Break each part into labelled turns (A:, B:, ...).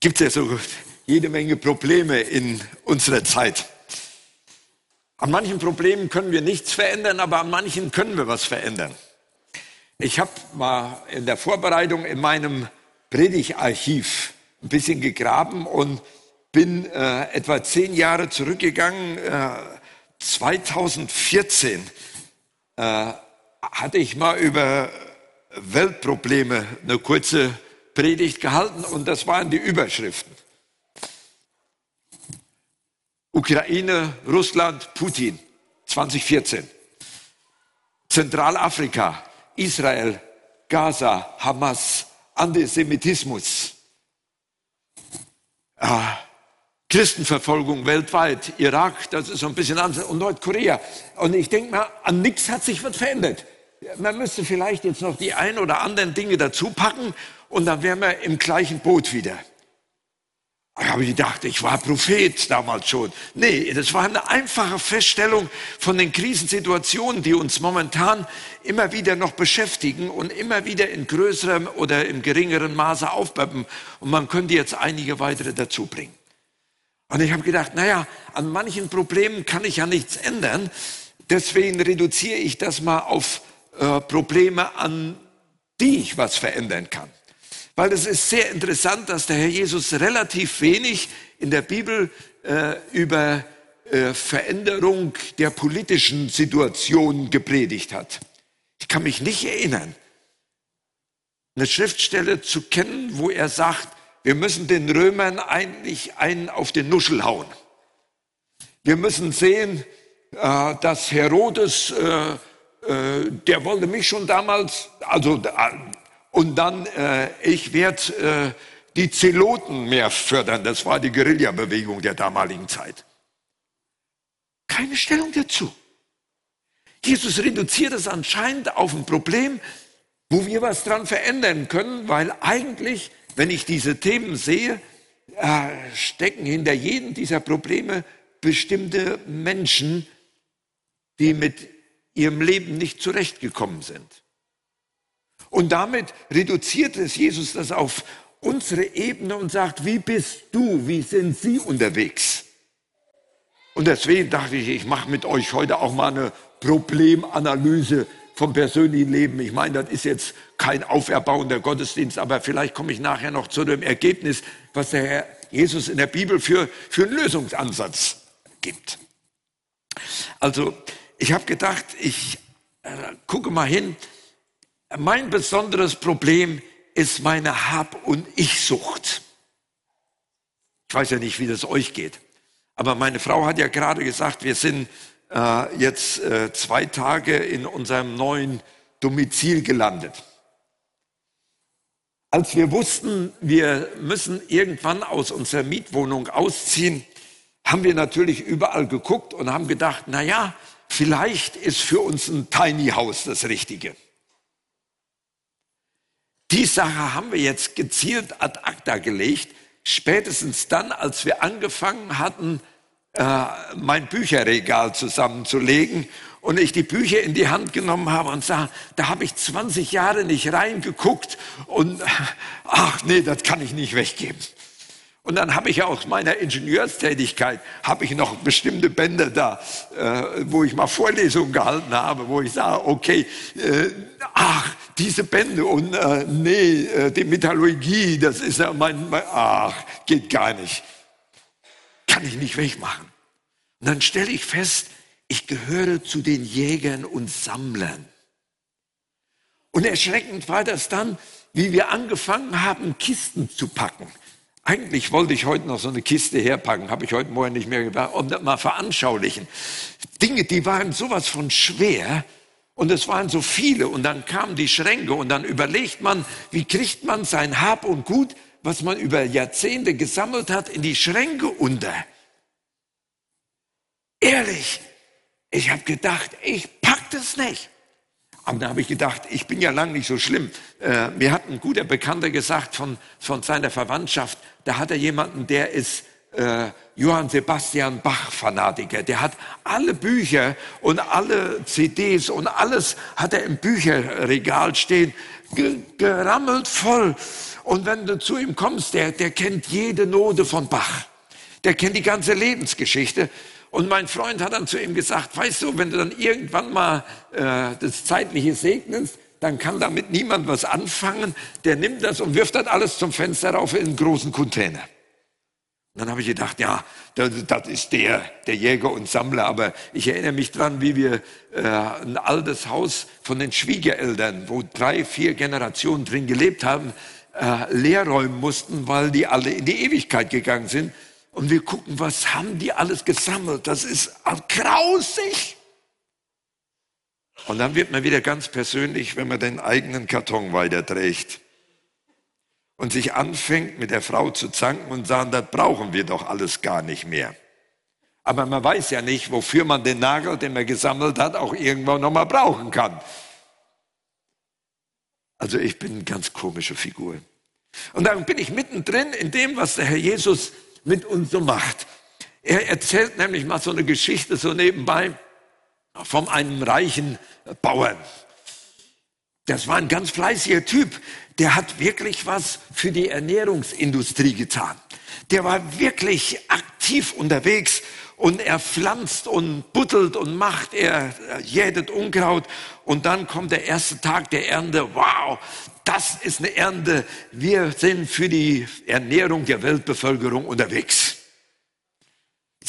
A: gibt es ja so jede Menge Probleme in unserer Zeit. An manchen Problemen können wir nichts verändern, aber an manchen können wir was verändern. Ich habe mal in der Vorbereitung in meinem Predigtarchiv ein bisschen gegraben und bin äh, etwa zehn Jahre zurückgegangen. Äh, 2014 äh, hatte ich mal über Weltprobleme eine kurze Predigt gehalten und das waren die Überschriften. Ukraine, Russland, Putin 2014. Zentralafrika, Israel, Gaza, Hamas, Antisemitismus, ah, Christenverfolgung weltweit, Irak, das ist so ein bisschen anders, und Nordkorea. Und ich denke mal, an nichts hat sich was verändert. Man müsste vielleicht jetzt noch die ein oder anderen Dinge dazu packen und dann wären wir im gleichen Boot wieder. Ich habe gedacht, ich war Prophet damals schon. Nee, das war eine einfache Feststellung von den Krisensituationen, die uns momentan immer wieder noch beschäftigen und immer wieder in größerem oder im geringeren Maße aufpeppen. Und man könnte jetzt einige weitere dazu bringen. Und ich habe gedacht, naja, an manchen Problemen kann ich ja nichts ändern. Deswegen reduziere ich das mal auf äh, Probleme, an die ich was verändern kann. Weil es ist sehr interessant, dass der Herr Jesus relativ wenig in der Bibel äh, über äh, Veränderung der politischen Situation gepredigt hat. Ich kann mich nicht erinnern, eine Schriftstelle zu kennen, wo er sagt, wir müssen den Römern eigentlich einen auf den Nuschel hauen. Wir müssen sehen, äh, dass Herodes, äh, äh, der wollte mich schon damals, also und dann, äh, ich werde äh, die Zeloten mehr fördern. Das war die Guerillabewegung der damaligen Zeit. Keine Stellung dazu. Jesus reduziert es anscheinend auf ein Problem, wo wir was dran verändern können, weil eigentlich, wenn ich diese Themen sehe, äh, stecken hinter jedem dieser Probleme bestimmte Menschen, die mit ihrem Leben nicht zurechtgekommen sind. Und damit reduziert es Jesus das auf unsere Ebene und sagt, wie bist du, wie sind Sie unterwegs? Und deswegen dachte ich, ich mache mit euch heute auch mal eine Problemanalyse vom persönlichen Leben. Ich meine, das ist jetzt kein auferbauender Gottesdienst, aber vielleicht komme ich nachher noch zu dem Ergebnis, was der Herr Jesus in der Bibel für, für einen Lösungsansatz gibt. Also, ich habe gedacht, ich äh, gucke mal hin, mein besonderes Problem ist meine Hab- und Ich-Sucht. Ich weiß ja nicht, wie das euch geht. Aber meine Frau hat ja gerade gesagt, wir sind äh, jetzt äh, zwei Tage in unserem neuen Domizil gelandet. Als wir wussten, wir müssen irgendwann aus unserer Mietwohnung ausziehen, haben wir natürlich überall geguckt und haben gedacht, na ja, vielleicht ist für uns ein Tiny House das Richtige. Die Sache haben wir jetzt gezielt ad acta gelegt, spätestens dann, als wir angefangen hatten, äh, mein Bücherregal zusammenzulegen und ich die Bücher in die Hand genommen habe und sah, da habe ich 20 Jahre nicht reingeguckt und ach nee, das kann ich nicht weggeben. Und dann habe ich aus meiner Ingenieurstätigkeit, habe ich noch bestimmte Bände da, äh, wo ich mal Vorlesungen gehalten habe, wo ich sage, okay, äh, ach, diese Bände und äh, nee, äh, die Metallurgie, das ist ja mein, mein, ach, geht gar nicht. Kann ich nicht wegmachen. Und dann stelle ich fest, ich gehöre zu den Jägern und Sammlern. Und erschreckend war das dann, wie wir angefangen haben, Kisten zu packen. Eigentlich wollte ich heute noch so eine Kiste herpacken, habe ich heute Morgen nicht mehr gemacht, um das mal veranschaulichen. Dinge, die waren sowas von schwer und es waren so viele und dann kamen die Schränke und dann überlegt man, wie kriegt man sein Hab und Gut, was man über Jahrzehnte gesammelt hat, in die Schränke unter. Ehrlich, ich habe gedacht, ich pack das nicht. Aber da habe ich gedacht, ich bin ja lang nicht so schlimm. Äh, mir hat ein guter Bekannter gesagt von, von seiner Verwandtschaft, da hat er jemanden, der ist äh, Johann Sebastian Bach-Fanatiker. Der hat alle Bücher und alle CDs und alles hat er im Bücherregal stehen, gerammelt voll. Und wenn du zu ihm kommst, der, der kennt jede Note von Bach. Der kennt die ganze Lebensgeschichte. Und mein Freund hat dann zu ihm gesagt, weißt du, wenn du dann irgendwann mal äh, das Zeitliche segnest, dann kann damit niemand was anfangen. Der nimmt das und wirft das alles zum Fenster rauf in einen großen Container. Dann habe ich gedacht, ja, das, das, ist der, der Jäger und Sammler. Aber ich erinnere mich dran, wie wir äh, ein altes Haus von den Schwiegereltern, wo drei, vier Generationen drin gelebt haben, äh, leer mussten, weil die alle in die Ewigkeit gegangen sind. Und wir gucken, was haben die alles gesammelt? Das ist grausig. Und dann wird man wieder ganz persönlich, wenn man den eigenen Karton weiterträgt und sich anfängt, mit der Frau zu zanken und sagen, das brauchen wir doch alles gar nicht mehr. Aber man weiß ja nicht, wofür man den Nagel, den man gesammelt hat, auch irgendwann nochmal brauchen kann. Also ich bin eine ganz komische Figur. Und dann bin ich mittendrin in dem, was der Herr Jesus mit uns so macht. Er erzählt nämlich mal so eine Geschichte so nebenbei von einem reichen Bauern. Das war ein ganz fleißiger Typ der hat wirklich was für die Ernährungsindustrie getan. Der war wirklich aktiv unterwegs und er pflanzt und buttelt und macht, er jätet Unkraut und dann kommt der erste Tag der Ernte. Wow, das ist eine Ernte. Wir sind für die Ernährung der Weltbevölkerung unterwegs.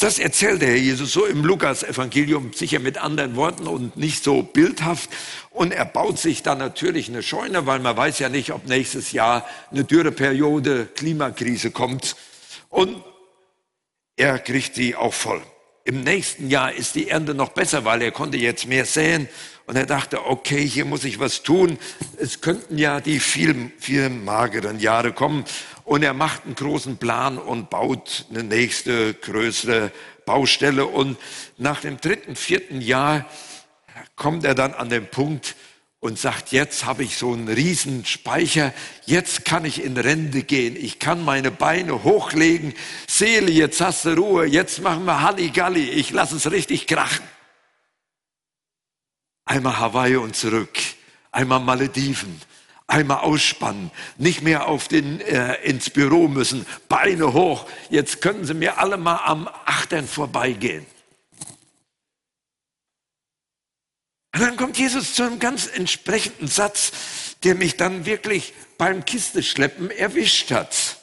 A: Das erzählt der Herr Jesus so im Lukas-Evangelium, sicher mit anderen Worten und nicht so bildhaft. Und er baut sich dann natürlich eine Scheune, weil man weiß ja nicht, ob nächstes Jahr eine Dürreperiode, Klimakrise kommt. Und er kriegt sie auch voll. Im nächsten Jahr ist die Ernte noch besser, weil er konnte jetzt mehr säen. Und er dachte, okay, hier muss ich was tun. Es könnten ja die vielen, vielen mageren Jahre kommen. Und er macht einen großen Plan und baut eine nächste größere Baustelle. Und nach dem dritten, vierten Jahr kommt er dann an den Punkt und sagt, jetzt habe ich so einen riesen Speicher, jetzt kann ich in Rente gehen, ich kann meine Beine hochlegen, Seele, jetzt hast du Ruhe, jetzt machen wir Halligalli, ich lasse es richtig krachen. Einmal Hawaii und zurück, einmal Malediven, einmal ausspannen, nicht mehr auf den, äh, ins Büro müssen, Beine hoch. Jetzt können Sie mir alle mal am Achtern vorbeigehen. Und dann kommt Jesus zu einem ganz entsprechenden Satz, der mich dann wirklich beim Kisteschleppen erwischt hat.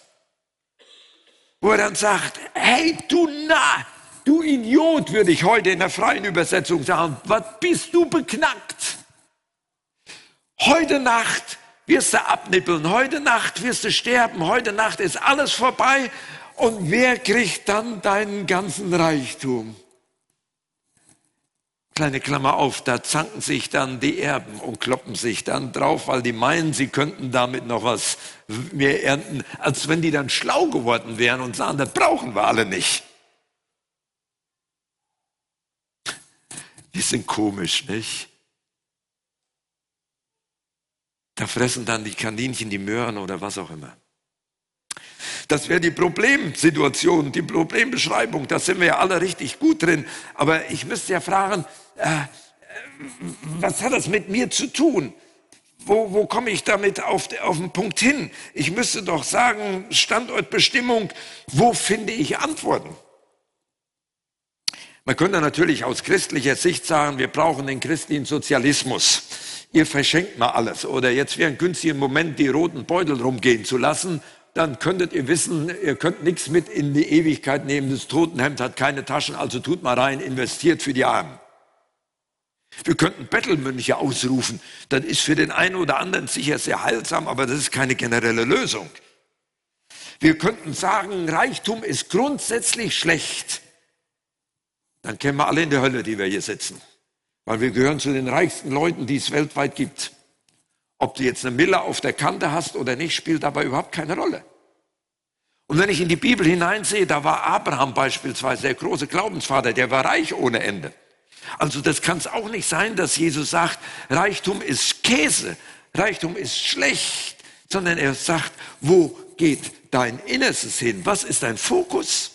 A: Wo er dann sagt, hey du Na, du Idiot, würde ich heute in der freien Übersetzung sagen, was bist du beknackt? Heute Nacht wirst du abnippeln, heute Nacht wirst du sterben, heute Nacht ist alles vorbei und wer kriegt dann deinen ganzen Reichtum? Kleine Klammer auf, da zanken sich dann die Erben und kloppen sich dann drauf, weil die meinen, sie könnten damit noch was mehr ernten, als wenn die dann schlau geworden wären und sagen, das brauchen wir alle nicht. Die sind komisch, nicht? Da fressen dann die Kaninchen die Möhren oder was auch immer. Das wäre die Problemsituation, die Problembeschreibung. Da sind wir ja alle richtig gut drin. Aber ich müsste ja fragen, äh, was hat das mit mir zu tun? Wo, wo komme ich damit auf, auf den Punkt hin? Ich müsste doch sagen, Standortbestimmung, wo finde ich Antworten? Man könnte natürlich aus christlicher Sicht sagen, wir brauchen den christlichen Sozialismus ihr verschenkt mal alles oder jetzt wäre ein günstiger Moment, die roten Beutel rumgehen zu lassen, dann könntet ihr wissen, ihr könnt nichts mit in die Ewigkeit nehmen. Das Totenhemd hat keine Taschen, also tut mal rein, investiert für die Armen. Wir könnten Bettelmönche ausrufen. Das ist für den einen oder anderen sicher sehr heilsam, aber das ist keine generelle Lösung. Wir könnten sagen, Reichtum ist grundsätzlich schlecht. Dann kämen wir alle in die Hölle, die wir hier sitzen. Weil wir gehören zu den reichsten Leuten, die es weltweit gibt. Ob du jetzt eine Miller auf der Kante hast oder nicht, spielt dabei überhaupt keine Rolle. Und wenn ich in die Bibel hineinsehe, da war Abraham beispielsweise der große Glaubensvater, der war reich ohne Ende. Also das kann es auch nicht sein, dass Jesus sagt, Reichtum ist Käse, Reichtum ist schlecht, sondern er sagt, wo geht dein Innerstes hin? Was ist dein Fokus?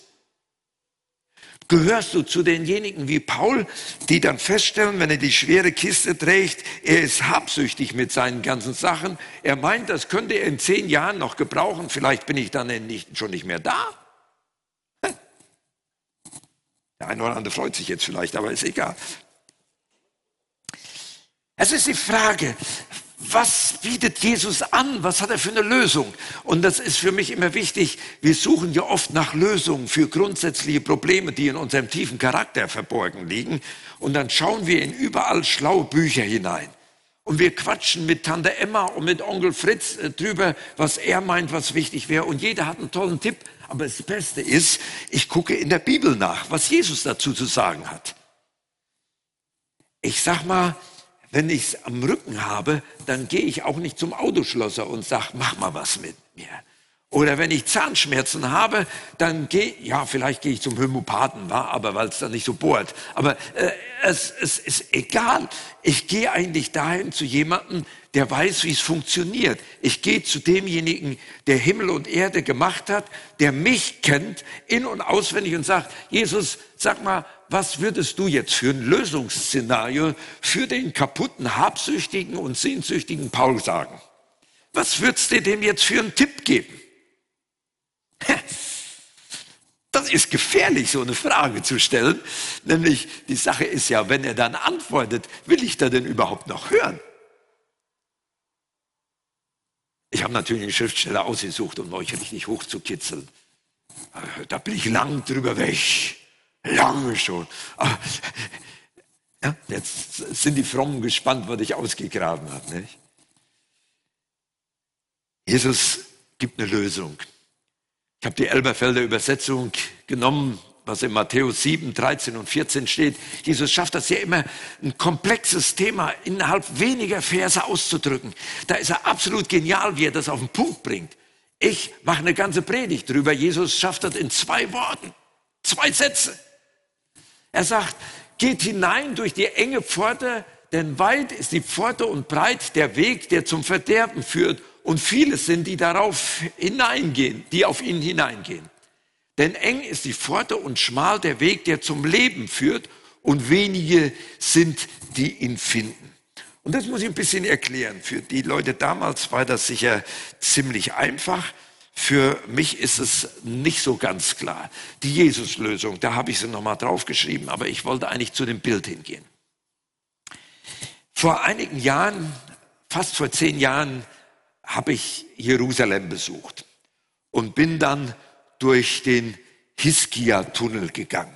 A: Gehörst du zu denjenigen wie Paul, die dann feststellen, wenn er die schwere Kiste trägt, er ist habsüchtig mit seinen ganzen Sachen. Er meint, das könnte er in zehn Jahren noch gebrauchen. Vielleicht bin ich dann nicht, schon nicht mehr da. Der eine oder andere freut sich jetzt vielleicht, aber ist egal. Es ist die Frage, was bietet Jesus an? Was hat er für eine Lösung? Und das ist für mich immer wichtig. Wir suchen ja oft nach Lösungen für grundsätzliche Probleme, die in unserem tiefen Charakter verborgen liegen. Und dann schauen wir in überall schlaue Bücher hinein. Und wir quatschen mit Tante Emma und mit Onkel Fritz äh, drüber, was er meint, was wichtig wäre. Und jeder hat einen tollen Tipp. Aber das Beste ist, ich gucke in der Bibel nach, was Jesus dazu zu sagen hat. Ich sag mal, wenn ich es am Rücken habe, dann gehe ich auch nicht zum Autoschlosser und sage, mach mal was mit mir. Oder wenn ich Zahnschmerzen habe, dann gehe, ja, vielleicht gehe ich zum Homöopathen, war, aber weil es dann nicht so bohrt. Aber äh, es, es ist egal. Ich gehe eigentlich dahin zu jemandem, der weiß, wie es funktioniert. Ich gehe zu demjenigen, der Himmel und Erde gemacht hat, der mich kennt, in und auswendig und sagt, Jesus, sag mal, was würdest du jetzt für ein Lösungsszenario für den kaputten, habsüchtigen und sehnsüchtigen Paul sagen? Was würdest du dem jetzt für einen Tipp geben? Das ist gefährlich, so eine Frage zu stellen. Nämlich, die Sache ist ja, wenn er dann antwortet, will ich da denn überhaupt noch hören? Ich habe natürlich einen Schriftsteller ausgesucht, um euch richtig hochzukitzeln. Da bin ich lang drüber weg. Lange schon. Aber, ja, jetzt sind die Frommen gespannt, was ich ausgegraben habe. Nicht? Jesus gibt eine Lösung. Ich habe die Elberfelder Übersetzung genommen, was in Matthäus 7, 13 und 14 steht. Jesus schafft das ja immer, ein komplexes Thema innerhalb weniger Verse auszudrücken. Da ist er absolut genial, wie er das auf den Punkt bringt. Ich mache eine ganze Predigt drüber. Jesus schafft das in zwei Worten, zwei Sätze. Er sagt, geht hinein durch die enge Pforte, denn weit ist die Pforte und breit der Weg, der zum Verderben führt. Und viele sind, die darauf hineingehen, die auf ihn hineingehen. Denn eng ist die Pforte und schmal der Weg, der zum Leben führt. Und wenige sind, die ihn finden. Und das muss ich ein bisschen erklären. Für die Leute damals war das sicher ziemlich einfach. Für mich ist es nicht so ganz klar. Die Jesuslösung, da habe ich sie nochmal draufgeschrieben, aber ich wollte eigentlich zu dem Bild hingehen. Vor einigen Jahren, fast vor zehn Jahren, habe ich Jerusalem besucht und bin dann durch den Hiskia-Tunnel gegangen.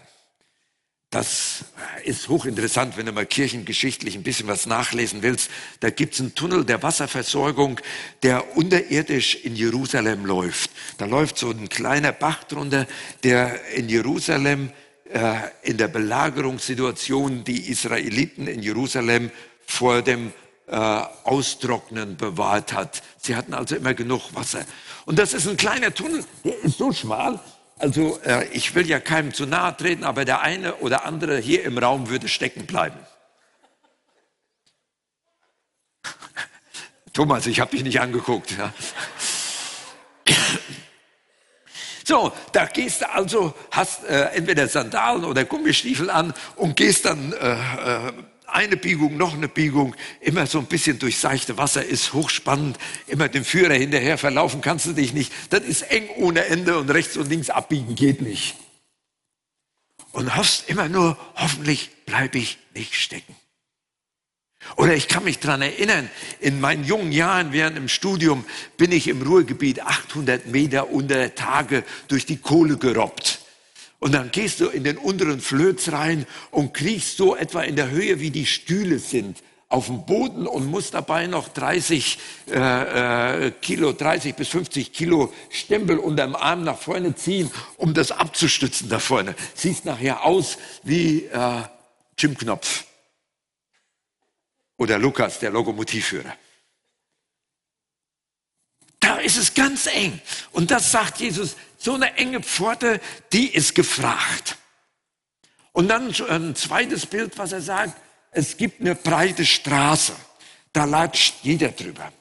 A: Das ist hochinteressant, wenn du mal kirchengeschichtlich ein bisschen was nachlesen willst. Da gibt es einen Tunnel der Wasserversorgung, der unterirdisch in Jerusalem läuft. Da läuft so ein kleiner Bach drunter, der in Jerusalem äh, in der Belagerungssituation die Israeliten in Jerusalem vor dem äh, Austrocknen bewahrt hat. Sie hatten also immer genug Wasser. Und das ist ein kleiner Tunnel, der ist so schmal, also äh, ich will ja keinem zu nahe treten, aber der eine oder andere hier im Raum würde stecken bleiben. Thomas, ich habe dich nicht angeguckt. Ja. So, da gehst du also, hast äh, entweder Sandalen oder Gummistiefel an und gehst dann äh, äh, eine Biegung, noch eine Biegung, immer so ein bisschen durch seichte Wasser, ist hochspannend, immer dem Führer hinterher verlaufen kannst du dich nicht. Das ist eng ohne Ende und rechts und links abbiegen geht nicht. Und hoffst immer nur, hoffentlich bleibe ich nicht stecken. Oder ich kann mich dran erinnern, in meinen jungen Jahren während dem Studium bin ich im Ruhrgebiet 800 Meter unter Tage durch die Kohle gerobbt. Und dann gehst du in den unteren Flöz rein und kriegst so etwa in der Höhe, wie die Stühle sind, auf dem Boden und musst dabei noch 30 äh, äh, Kilo, 30 bis 50 Kilo Stempel unterm Arm nach vorne ziehen, um das abzustützen da vorne. Siehst nachher aus wie äh, Jim Knopf oder Lukas, der Lokomotivführer. Da ist es ganz eng. Und das sagt Jesus, so eine enge Pforte, die ist gefragt. Und dann ein zweites Bild, was er sagt, es gibt eine breite Straße, da latscht jeder drüber.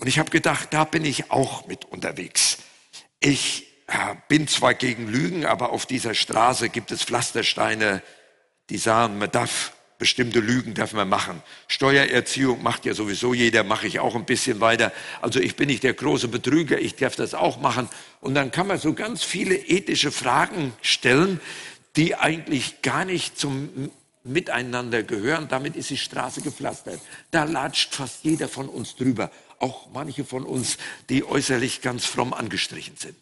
A: Und ich habe gedacht, da bin ich auch mit unterwegs. Ich, bin zwar gegen Lügen, aber auf dieser Straße gibt es Pflastersteine, die sagen, man darf bestimmte Lügen darf man machen. Steuererziehung macht ja sowieso jeder, mache ich auch ein bisschen weiter. Also ich bin nicht der große Betrüger, ich darf das auch machen. Und dann kann man so ganz viele ethische Fragen stellen, die eigentlich gar nicht zum Miteinander gehören. Damit ist die Straße gepflastert. Da latscht fast jeder von uns drüber. Auch manche von uns, die äußerlich ganz fromm angestrichen sind.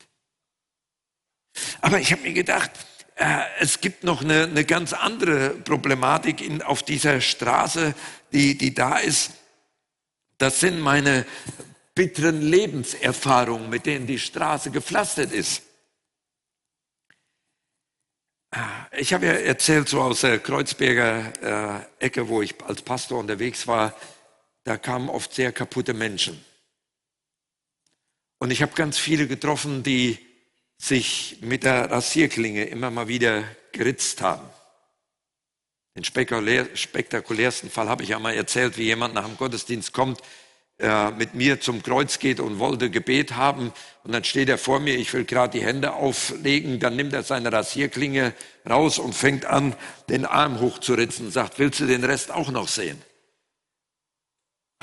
A: Aber ich habe mir gedacht, es gibt noch eine, eine ganz andere Problematik in, auf dieser Straße, die, die da ist. Das sind meine bitteren Lebenserfahrungen, mit denen die Straße gepflastert ist. Äh, ich habe ja erzählt, so aus der Kreuzberger äh, Ecke, wo ich als Pastor unterwegs war, da kamen oft sehr kaputte Menschen. Und ich habe ganz viele getroffen, die sich mit der Rasierklinge immer mal wieder geritzt haben. Den spektakulärsten Fall habe ich ja mal erzählt, wie jemand nach dem Gottesdienst kommt, äh, mit mir zum Kreuz geht und wollte Gebet haben. Und dann steht er vor mir, ich will gerade die Hände auflegen. Dann nimmt er seine Rasierklinge raus und fängt an, den Arm hochzuritzen und sagt, willst du den Rest auch noch sehen?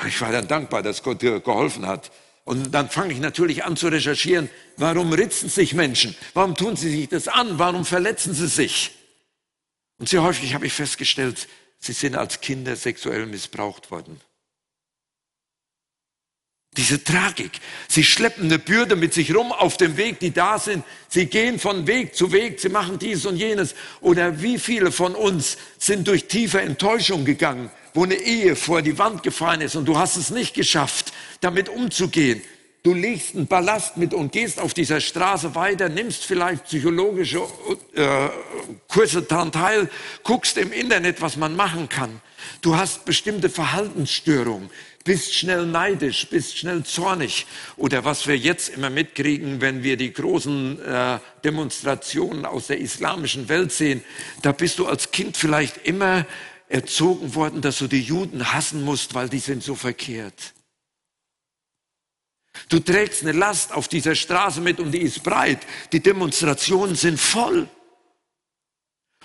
A: Ich war dann dankbar, dass Gott dir geholfen hat. Und dann fange ich natürlich an zu recherchieren, warum ritzen sich Menschen? Warum tun sie sich das an? Warum verletzen sie sich? Und sehr häufig habe ich festgestellt, sie sind als Kinder sexuell missbraucht worden. Diese Tragik. Sie schleppen eine Bürde mit sich rum auf dem Weg, die da sind. Sie gehen von Weg zu Weg, sie machen dies und jenes. Oder wie viele von uns sind durch tiefe Enttäuschung gegangen, wo eine Ehe vor die Wand gefallen ist und du hast es nicht geschafft, damit umzugehen. Du legst einen Ballast mit und gehst auf dieser Straße weiter, nimmst vielleicht psychologische äh, Kurse daran teil, guckst im Internet, was man machen kann. Du hast bestimmte Verhaltensstörungen, bist schnell neidisch, bist schnell zornig. Oder was wir jetzt immer mitkriegen, wenn wir die großen äh, Demonstrationen aus der islamischen Welt sehen, da bist du als Kind vielleicht immer erzogen worden, dass du die Juden hassen musst, weil die sind so verkehrt. Du trägst eine Last auf dieser Straße mit und die ist breit. Die Demonstrationen sind voll.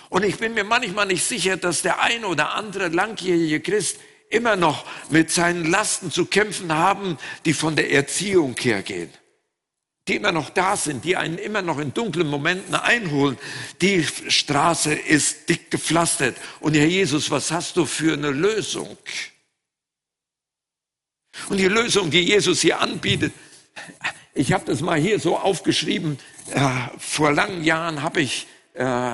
A: Und ich bin mir manchmal nicht sicher, dass der ein oder andere langjährige Christ immer noch mit seinen Lasten zu kämpfen haben, die von der Erziehung hergehen die immer noch da sind, die einen immer noch in dunklen Momenten einholen. Die Straße ist dick gepflastert. Und Herr Jesus, was hast du für eine Lösung? Und die Lösung, die Jesus hier anbietet, ich habe das mal hier so aufgeschrieben, äh, vor langen Jahren habe ich äh,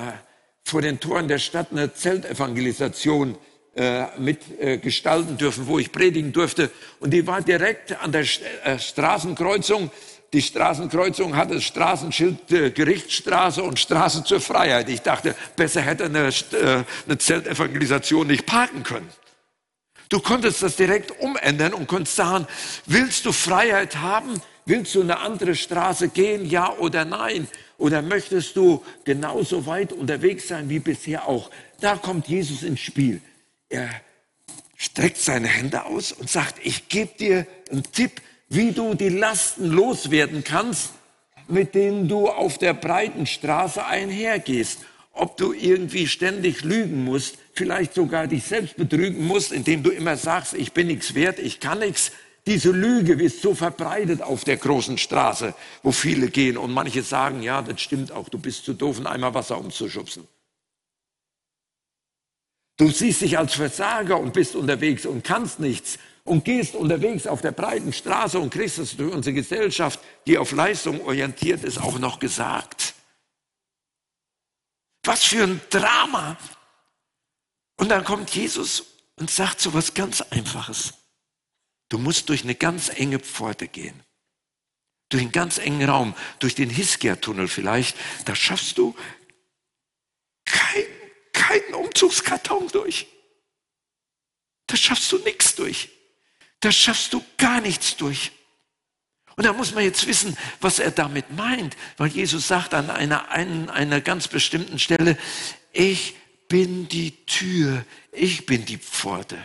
A: vor den Toren der Stadt eine Zeltevangelisation äh, mitgestalten dürfen, wo ich predigen durfte. Und die war direkt an der Straßenkreuzung die Straßenkreuzung hatte Straßenschild äh, Gerichtsstraße und Straße zur Freiheit. Ich dachte, besser hätte eine, äh, eine Zeltevangelisation nicht parken können. Du konntest das direkt umändern und konntest sagen, willst du Freiheit haben? Willst du eine andere Straße gehen? Ja oder nein? Oder möchtest du genauso weit unterwegs sein wie bisher auch? Da kommt Jesus ins Spiel. Er streckt seine Hände aus und sagt, ich gebe dir einen Tipp, wie du die Lasten loswerden kannst, mit denen du auf der breiten Straße einhergehst. Ob du irgendwie ständig lügen musst, vielleicht sogar dich selbst betrügen musst, indem du immer sagst, ich bin nichts wert, ich kann nichts. Diese Lüge ist so verbreitet auf der großen Straße, wo viele gehen und manche sagen, ja, das stimmt auch, du bist zu doof, einen Eimer Wasser umzuschubsen. Du siehst dich als Versager und bist unterwegs und kannst nichts und gehst unterwegs auf der breiten Straße und kriegst es durch unsere Gesellschaft, die auf Leistung orientiert ist, auch noch gesagt. Was für ein Drama. Und dann kommt Jesus und sagt so was ganz Einfaches. Du musst durch eine ganz enge Pforte gehen. Durch einen ganz engen Raum, durch den Hiskia-Tunnel vielleicht. Da schaffst du kein, keinen Umzugskarton durch. Da schaffst du nichts durch. Da schaffst du gar nichts durch. Und da muss man jetzt wissen, was er damit meint, weil Jesus sagt an einer, einer, einer ganz bestimmten Stelle, ich bin die Tür, ich bin die Pforte.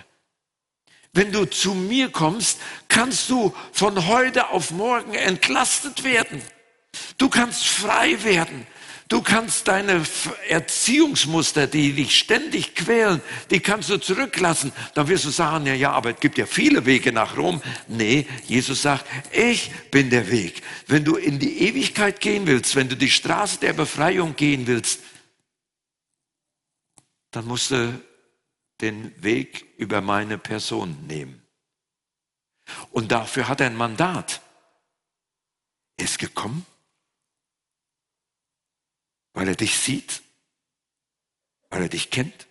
A: Wenn du zu mir kommst, kannst du von heute auf morgen entlastet werden. Du kannst frei werden. Du kannst deine Erziehungsmuster, die dich ständig quälen, die kannst du zurücklassen. Dann wirst du sagen, ja, ja, aber es gibt ja viele Wege nach Rom. Nee, Jesus sagt, ich bin der Weg. Wenn du in die Ewigkeit gehen willst, wenn du die Straße der Befreiung gehen willst, dann musst du den Weg über meine Person nehmen. Und dafür hat er ein Mandat. Er ist gekommen, weil er dich sieht, weil er dich kennt.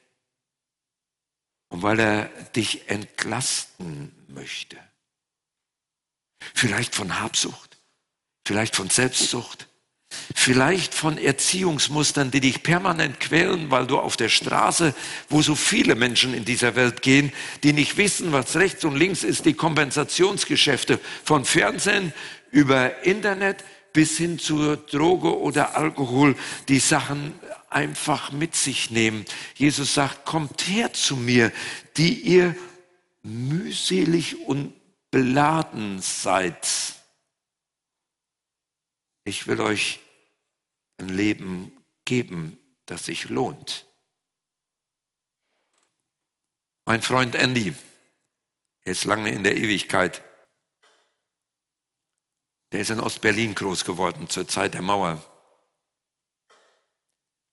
A: Und weil er dich entlasten möchte. Vielleicht von Habsucht, vielleicht von Selbstsucht, Vielleicht von Erziehungsmustern, die dich permanent quälen, weil du auf der Straße, wo so viele Menschen in dieser Welt gehen, die nicht wissen, was rechts und links ist, die Kompensationsgeschäfte von Fernsehen über Internet bis hin zur Droge oder Alkohol, die Sachen einfach mit sich nehmen. Jesus sagt, kommt her zu mir, die ihr mühselig und beladen seid. Ich will euch ein Leben geben, das sich lohnt. Mein Freund Andy, er ist lange in der Ewigkeit. Der ist in Ostberlin groß geworden zur Zeit der Mauer.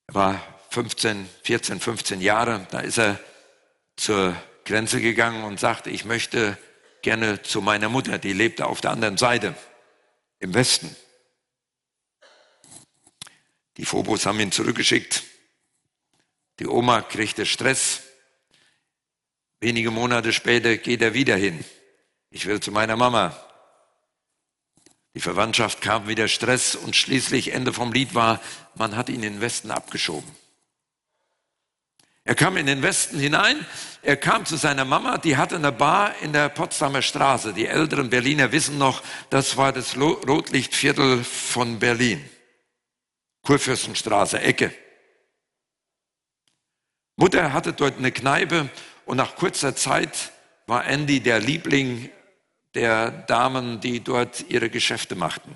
A: Er war 15, 14, 15 Jahre. Da ist er zur Grenze gegangen und sagte, ich möchte gerne zu meiner Mutter, die lebte auf der anderen Seite im Westen. Die Phobos haben ihn zurückgeschickt. Die Oma kriegte Stress. Wenige Monate später geht er wieder hin. Ich will zu meiner Mama. Die Verwandtschaft kam wieder Stress und schließlich Ende vom Lied war, man hat ihn in den Westen abgeschoben. Er kam in den Westen hinein, er kam zu seiner Mama, die hatte eine Bar in der Potsdamer Straße. Die älteren Berliner wissen noch, das war das Rotlichtviertel von Berlin. Kurfürstenstraße, Ecke. Mutter hatte dort eine Kneipe und nach kurzer Zeit war Andy der Liebling der Damen, die dort ihre Geschäfte machten.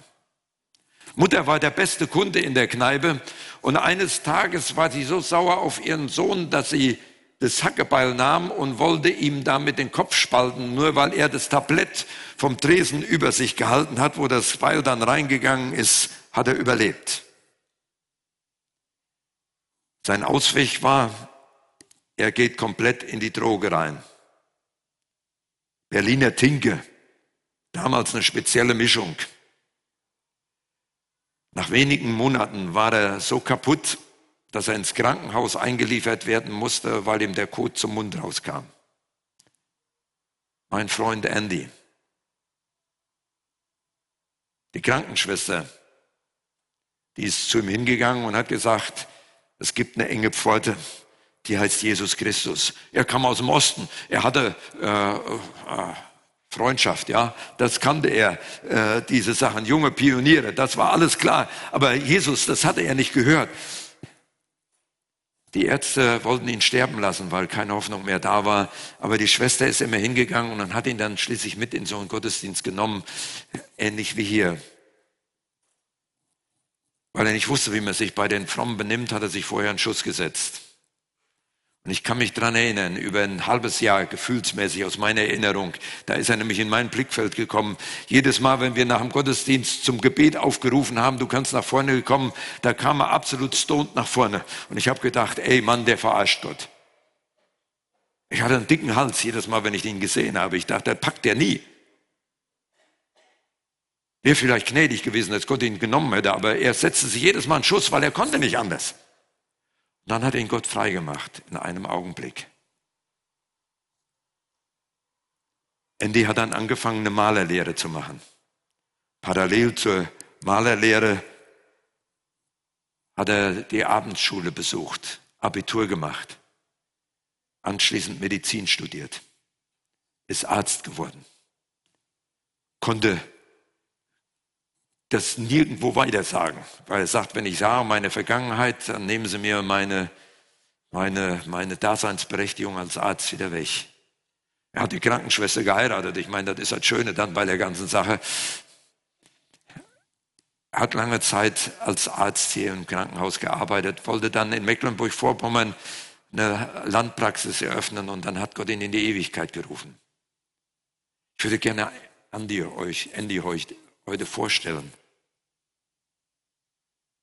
A: Mutter war der beste Kunde in der Kneipe und eines Tages war sie so sauer auf ihren Sohn, dass sie das Hackebeil nahm und wollte ihm damit den Kopf spalten, nur weil er das Tablett vom Tresen über sich gehalten hat, wo das Beil dann reingegangen ist, hat er überlebt. Sein Ausweg war, er geht komplett in die Droge rein. Berliner Tinke, damals eine spezielle Mischung. Nach wenigen Monaten war er so kaputt, dass er ins Krankenhaus eingeliefert werden musste, weil ihm der Kot zum Mund rauskam. Mein Freund Andy. Die Krankenschwester, die ist zu ihm hingegangen und hat gesagt, es gibt eine enge Pforte, die heißt Jesus Christus. Er kam aus dem Osten. Er hatte äh, äh, Freundschaft, ja, das kannte er, äh, diese Sachen, junge Pioniere, das war alles klar. Aber Jesus, das hatte er nicht gehört. Die Ärzte wollten ihn sterben lassen, weil keine Hoffnung mehr da war. Aber die Schwester ist immer hingegangen und hat ihn dann schließlich mit in so einen Gottesdienst genommen, ähnlich wie hier. Weil er nicht wusste, wie man sich bei den Frommen benimmt, hat er sich vorher einen Schuss gesetzt. Und ich kann mich dran erinnern, über ein halbes Jahr gefühlsmäßig aus meiner Erinnerung, da ist er nämlich in mein Blickfeld gekommen. Jedes Mal, wenn wir nach dem Gottesdienst zum Gebet aufgerufen haben, du kannst nach vorne kommen, da kam er absolut stoned nach vorne. Und ich habe gedacht, ey Mann, der verarscht Gott. Ich hatte einen dicken Hals jedes Mal, wenn ich ihn gesehen habe. Ich dachte, der packt der nie. Wäre vielleicht gnädig gewesen, als Gott ihn genommen hätte, aber er setzte sich jedes Mal einen Schuss, weil er konnte nicht anders. Dann hat ihn Gott freigemacht in einem Augenblick. Andy hat dann angefangen, eine Malerlehre zu machen. Parallel zur Malerlehre hat er die Abendschule besucht, Abitur gemacht, anschließend Medizin studiert, ist Arzt geworden, konnte das nirgendwo weiter sagen, weil er sagt, wenn ich sage meine Vergangenheit, dann nehmen sie mir meine, meine, meine Daseinsberechtigung als Arzt wieder weg. Er hat die Krankenschwester geheiratet. Ich meine, das ist das Schöne dann bei der ganzen Sache. hat lange Zeit als Arzt hier im Krankenhaus gearbeitet, wollte dann in Mecklenburg-Vorpommern eine Landpraxis eröffnen und dann hat Gott ihn in die Ewigkeit gerufen. Ich würde gerne Andy euch, Andy euch heute vorstellen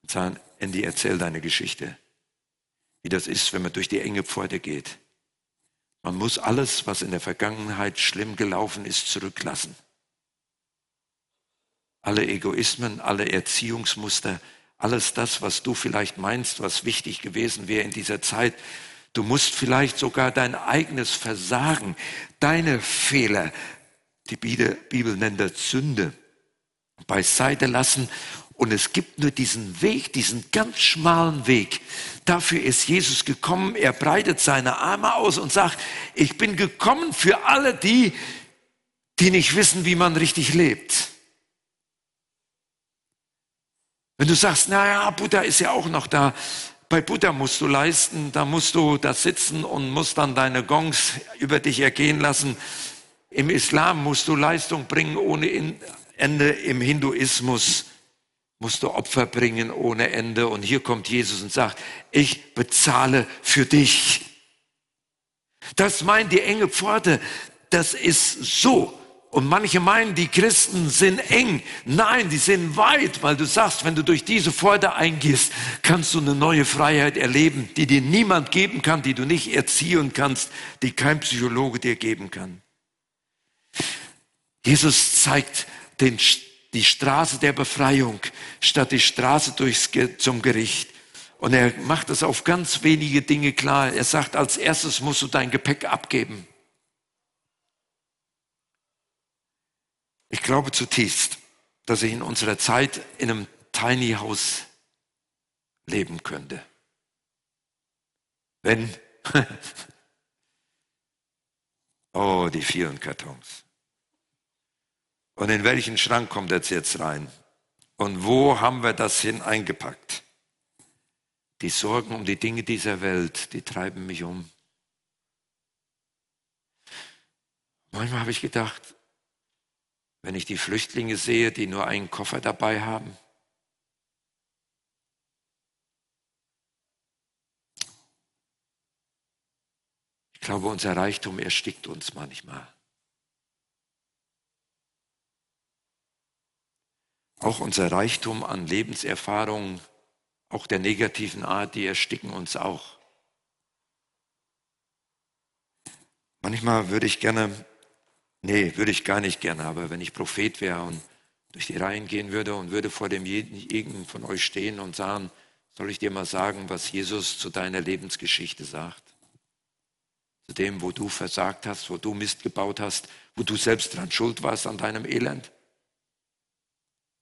A: und sagen, Andy, erzähl deine Geschichte, wie das ist, wenn man durch die enge Pforte geht. Man muss alles, was in der Vergangenheit schlimm gelaufen ist, zurücklassen. Alle Egoismen, alle Erziehungsmuster, alles das, was du vielleicht meinst, was wichtig gewesen wäre in dieser Zeit. Du musst vielleicht sogar dein eigenes Versagen, deine Fehler, die Bibel nennt das Sünde, beiseite lassen. Und es gibt nur diesen Weg, diesen ganz schmalen Weg. Dafür ist Jesus gekommen. Er breitet seine Arme aus und sagt, ich bin gekommen für alle die, die nicht wissen, wie man richtig lebt. Wenn du sagst, naja, Buddha ist ja auch noch da. Bei Buddha musst du leisten, da musst du da sitzen und musst dann deine Gongs über dich ergehen lassen. Im Islam musst du Leistung bringen ohne Ende. Im Hinduismus musst du Opfer bringen ohne Ende. Und hier kommt Jesus und sagt, ich bezahle für dich. Das meint die enge Pforte. Das ist so und manche meinen, die Christen sind eng. Nein, die sind weit, weil du sagst, wenn du durch diese Pforte eingehst, kannst du eine neue Freiheit erleben, die dir niemand geben kann, die du nicht erziehen kannst, die kein Psychologe dir geben kann. Jesus zeigt den, die Straße der Befreiung statt die Straße durchs, zum Gericht. Und er macht es auf ganz wenige Dinge klar. Er sagt, als erstes musst du dein Gepäck abgeben. Ich glaube zutiefst, dass ich in unserer Zeit in einem Tiny House leben könnte. Wenn, oh, die vielen Kartons. Und in welchen Schrank kommt das jetzt rein? Und wo haben wir das hin eingepackt? Die Sorgen um die Dinge dieser Welt, die treiben mich um. Manchmal habe ich gedacht, wenn ich die Flüchtlinge sehe, die nur einen Koffer dabei haben? Ich glaube, unser Reichtum erstickt uns manchmal. Auch unser Reichtum an Lebenserfahrungen, auch der negativen Art, die ersticken uns auch. Manchmal würde ich gerne Nee, würde ich gar nicht gerne, aber wenn ich Prophet wäre und durch die Reihen gehen würde und würde vor dem jeden von euch stehen und sagen, soll ich dir mal sagen, was Jesus zu deiner Lebensgeschichte sagt? Zu dem, wo du versagt hast, wo du Mist gebaut hast, wo du selbst dran schuld warst an deinem Elend?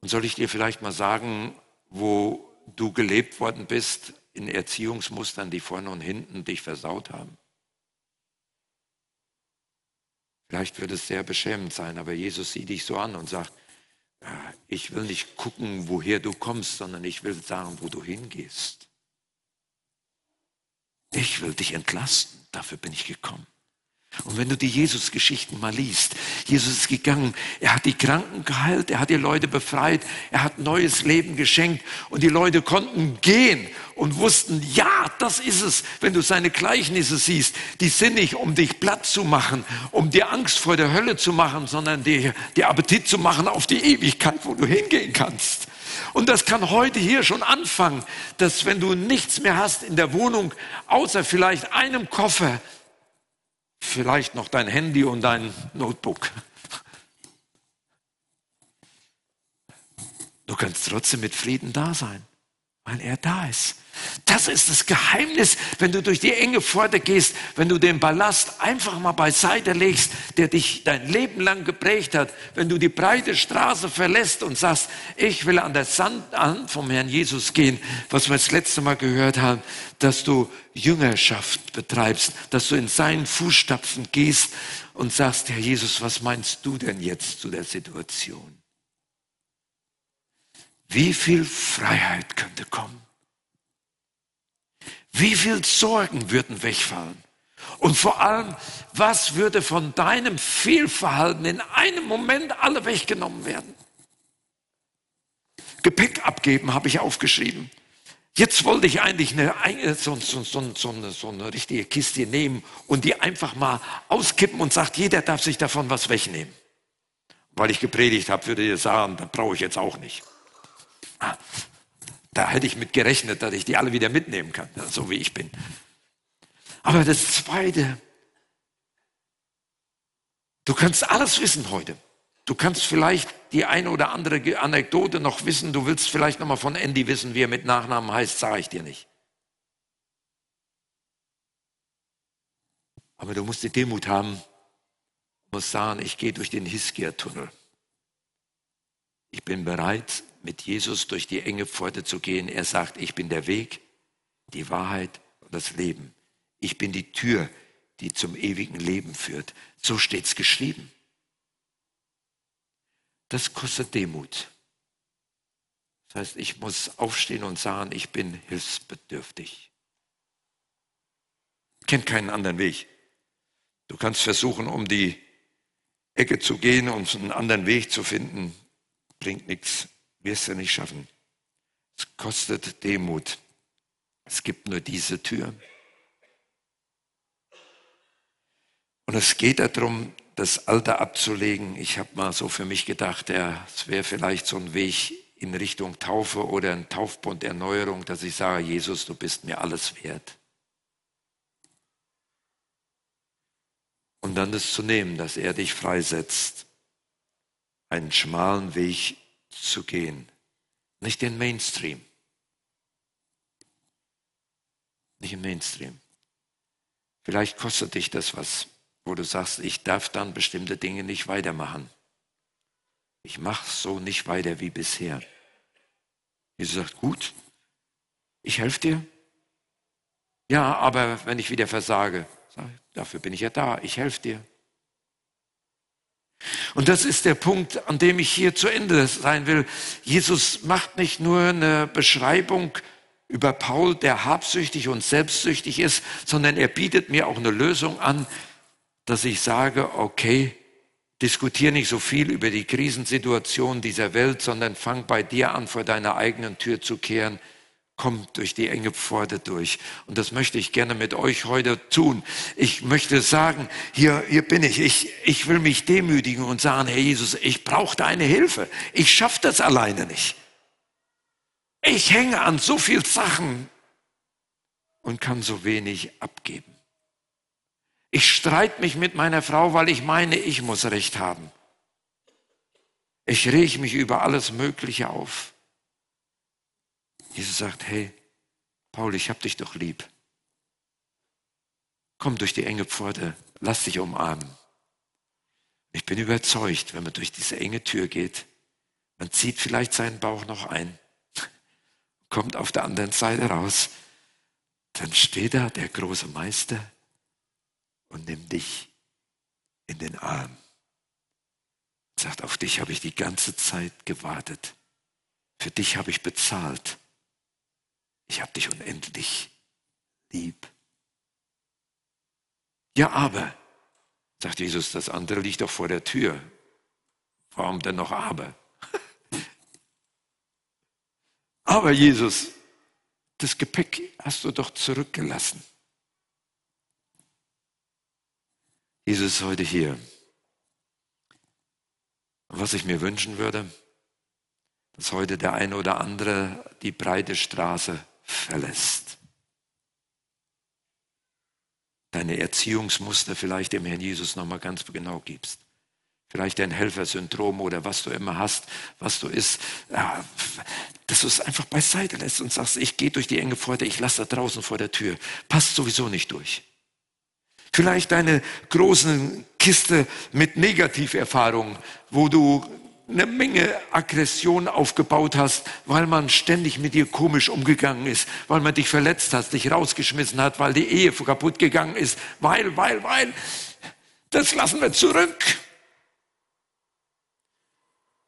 A: Und soll ich dir vielleicht mal sagen, wo du gelebt worden bist in Erziehungsmustern, die vorne und hinten dich versaut haben? Vielleicht wird es sehr beschämend sein, aber Jesus sieht dich so an und sagt, ich will nicht gucken, woher du kommst, sondern ich will sagen, wo du hingehst. Ich will dich entlasten, dafür bin ich gekommen. Und wenn du die Jesus-Geschichten mal liest, Jesus ist gegangen, er hat die Kranken geheilt, er hat die Leute befreit, er hat neues Leben geschenkt und die Leute konnten gehen und wussten, ja, das ist es. Wenn du seine Gleichnisse siehst, die sind nicht, um dich platt zu machen, um dir Angst vor der Hölle zu machen, sondern dir, dir Appetit zu machen auf die Ewigkeit, wo du hingehen kannst. Und das kann heute hier schon anfangen, dass wenn du nichts mehr hast in der Wohnung, außer vielleicht einem Koffer, vielleicht noch dein Handy und dein Notebook. Du kannst trotzdem mit Frieden da sein, weil er da ist. Das ist das Geheimnis, wenn du durch die enge Pforte gehst, wenn du den Ballast einfach mal beiseite legst, der dich dein Leben lang geprägt hat, wenn du die breite Straße verlässt und sagst, ich will an der Hand vom Herrn Jesus gehen, was wir das letzte Mal gehört haben, dass du Jüngerschaft betreibst, dass du in seinen Fußstapfen gehst und sagst, Herr Jesus, was meinst du denn jetzt zu der Situation? Wie viel Freiheit könnte kommen? Wie viel Sorgen würden wegfallen? Und vor allem, was würde von deinem Fehlverhalten in einem Moment alle weggenommen werden? Gepäck abgeben, habe ich aufgeschrieben. Jetzt wollte ich eigentlich eine, so, so, so, so, eine, so eine richtige Kiste nehmen und die einfach mal auskippen und sagt, jeder darf sich davon was wegnehmen. Weil ich gepredigt habe, würde ihr sagen, das brauche ich jetzt auch nicht. Ah, da hätte ich mit gerechnet, dass ich die alle wieder mitnehmen kann, so wie ich bin. Aber das Zweite, du kannst alles wissen heute. Du kannst vielleicht die eine oder andere Anekdote noch wissen. Du willst vielleicht noch mal von Andy wissen, wie er mit Nachnamen heißt, sage ich dir nicht. Aber du musst die Demut haben, musst sagen, ich gehe durch den Hiskia-Tunnel. Ich bin bereit, mit Jesus durch die enge Pforte zu gehen. Er sagt, ich bin der Weg, die Wahrheit und das Leben. Ich bin die Tür, die zum ewigen Leben führt. So steht's geschrieben. Das kostet Demut. Das heißt, ich muss aufstehen und sagen, ich bin hilfsbedürftig. Kennt keinen anderen Weg. Du kannst versuchen, um die Ecke zu gehen und einen anderen Weg zu finden. Bringt nichts. Wirst du nicht schaffen. Es kostet Demut. Es gibt nur diese Tür. Und es geht darum, das Alter abzulegen. Ich habe mal so für mich gedacht, ja, es wäre vielleicht so ein Weg in Richtung Taufe oder ein Taufbund Erneuerung, dass ich sage, Jesus, du bist mir alles wert. Und dann das zu nehmen, dass er dich freisetzt, einen schmalen Weg zu gehen, nicht den Mainstream, nicht im Mainstream. Vielleicht kostet dich das was wo du sagst, ich darf dann bestimmte Dinge nicht weitermachen. Ich mache so nicht weiter wie bisher. Jesus sagt, gut, ich helfe dir. Ja, aber wenn ich wieder versage, dafür bin ich ja da, ich helfe dir. Und das ist der Punkt, an dem ich hier zu Ende sein will. Jesus macht nicht nur eine Beschreibung über Paul, der habsüchtig und selbstsüchtig ist, sondern er bietet mir auch eine Lösung an, dass ich sage, okay, diskutiere nicht so viel über die Krisensituation dieser Welt, sondern fang bei dir an, vor deiner eigenen Tür zu kehren. Komm durch die enge Pforte durch. Und das möchte ich gerne mit euch heute tun. Ich möchte sagen, hier, hier bin ich. ich. Ich will mich demütigen und sagen, Herr Jesus, ich brauche deine Hilfe. Ich schaffe das alleine nicht. Ich hänge an so viel Sachen und kann so wenig abgeben. Ich streite mich mit meiner Frau, weil ich meine, ich muss Recht haben. Ich reg mich über alles Mögliche auf. Jesus sagt, hey, Paul, ich hab dich doch lieb. Komm durch die enge Pforte, lass dich umarmen. Ich bin überzeugt, wenn man durch diese enge Tür geht, man zieht vielleicht seinen Bauch noch ein, kommt auf der anderen Seite raus, dann steht da der große Meister und nimmt dich in den Arm. Sagt, auf dich habe ich die ganze Zeit gewartet. Für dich habe ich bezahlt. Ich habe dich unendlich lieb. Ja, aber, sagt Jesus, das andere liegt doch vor der Tür. Warum denn noch aber? aber Jesus, das Gepäck hast du doch zurückgelassen. Jesus ist heute hier. Was ich mir wünschen würde, dass heute der eine oder andere die breite Straße verlässt. Deine Erziehungsmuster vielleicht dem Herrn Jesus nochmal ganz genau gibst. Vielleicht dein Helfersyndrom oder was du immer hast, was du isst, ja, dass du es einfach beiseite lässt und sagst, ich gehe durch die enge Pforte, ich lasse da draußen vor der Tür. Passt sowieso nicht durch. Vielleicht eine große Kiste mit Negativerfahrungen, wo du eine Menge Aggression aufgebaut hast, weil man ständig mit dir komisch umgegangen ist, weil man dich verletzt hat, dich rausgeschmissen hat, weil die Ehe kaputt gegangen ist, weil, weil, weil. Das lassen wir zurück.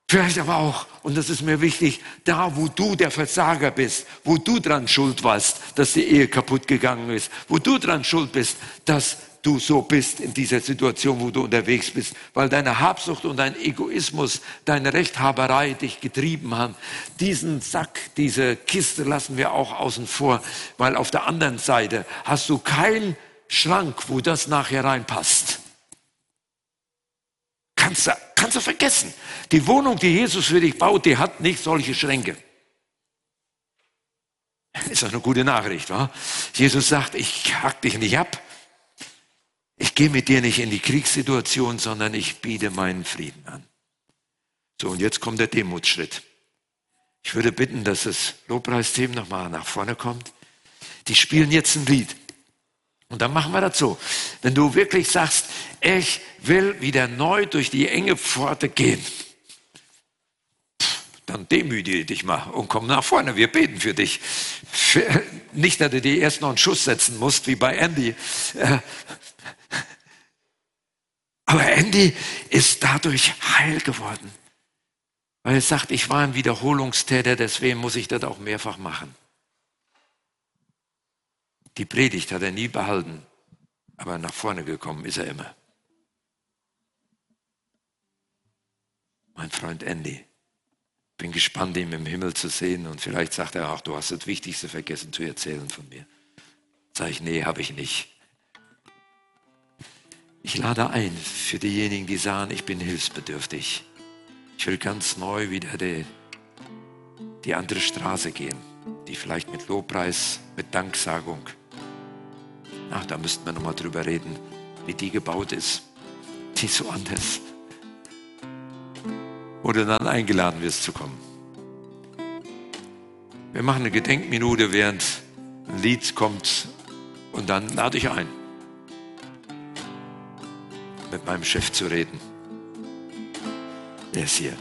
A: Vielleicht aber auch, und das ist mir wichtig, da wo du der Versager bist, wo du dran schuld warst, dass die Ehe kaputt gegangen ist, wo du dran schuld bist, dass du so bist in dieser Situation, wo du unterwegs bist, weil deine Habsucht und dein Egoismus, deine Rechthaberei dich getrieben haben. Diesen Sack, diese Kiste lassen wir auch außen vor, weil auf der anderen Seite hast du keinen Schrank, wo das nachher reinpasst. Kannst du, kannst du vergessen. Die Wohnung, die Jesus für dich baut, die hat nicht solche Schränke. Ist doch eine gute Nachricht, wa? Jesus sagt, ich hack dich nicht ab. Ich gehe mit dir nicht in die Kriegssituation, sondern ich biete meinen Frieden an. So, und jetzt kommt der Demutsschritt. Ich würde bitten, dass das Lobpreisteam nochmal nach vorne kommt. Die spielen jetzt ein Lied. Und dann machen wir das so. Wenn du wirklich sagst, ich will wieder neu durch die enge Pforte gehen, dann demütige dich mal und komm nach vorne. Wir beten für dich. Nicht, dass du dir erst noch einen Schuss setzen musst, wie bei Andy. Aber Andy ist dadurch heil geworden. Weil er sagt, ich war ein Wiederholungstäter, deswegen muss ich das auch mehrfach machen. Die Predigt hat er nie behalten, aber nach vorne gekommen ist er immer. Mein Freund Andy. Bin gespannt, ihn im Himmel zu sehen und vielleicht sagt er, ach, du hast das Wichtigste vergessen zu erzählen von mir. Sag ich, nee, habe ich nicht. Ich lade ein für diejenigen, die sagen, ich bin hilfsbedürftig. Ich will ganz neu wieder die, die andere Straße gehen, die vielleicht mit Lobpreis, mit Danksagung. Ach, da müssten wir nochmal drüber reden, wie die gebaut ist. Die so anders wo du dann eingeladen wirst zu kommen. Wir machen eine Gedenkminute, während ein Lied kommt und dann lade ich ein, mit meinem Chef zu reden. Er ist hier.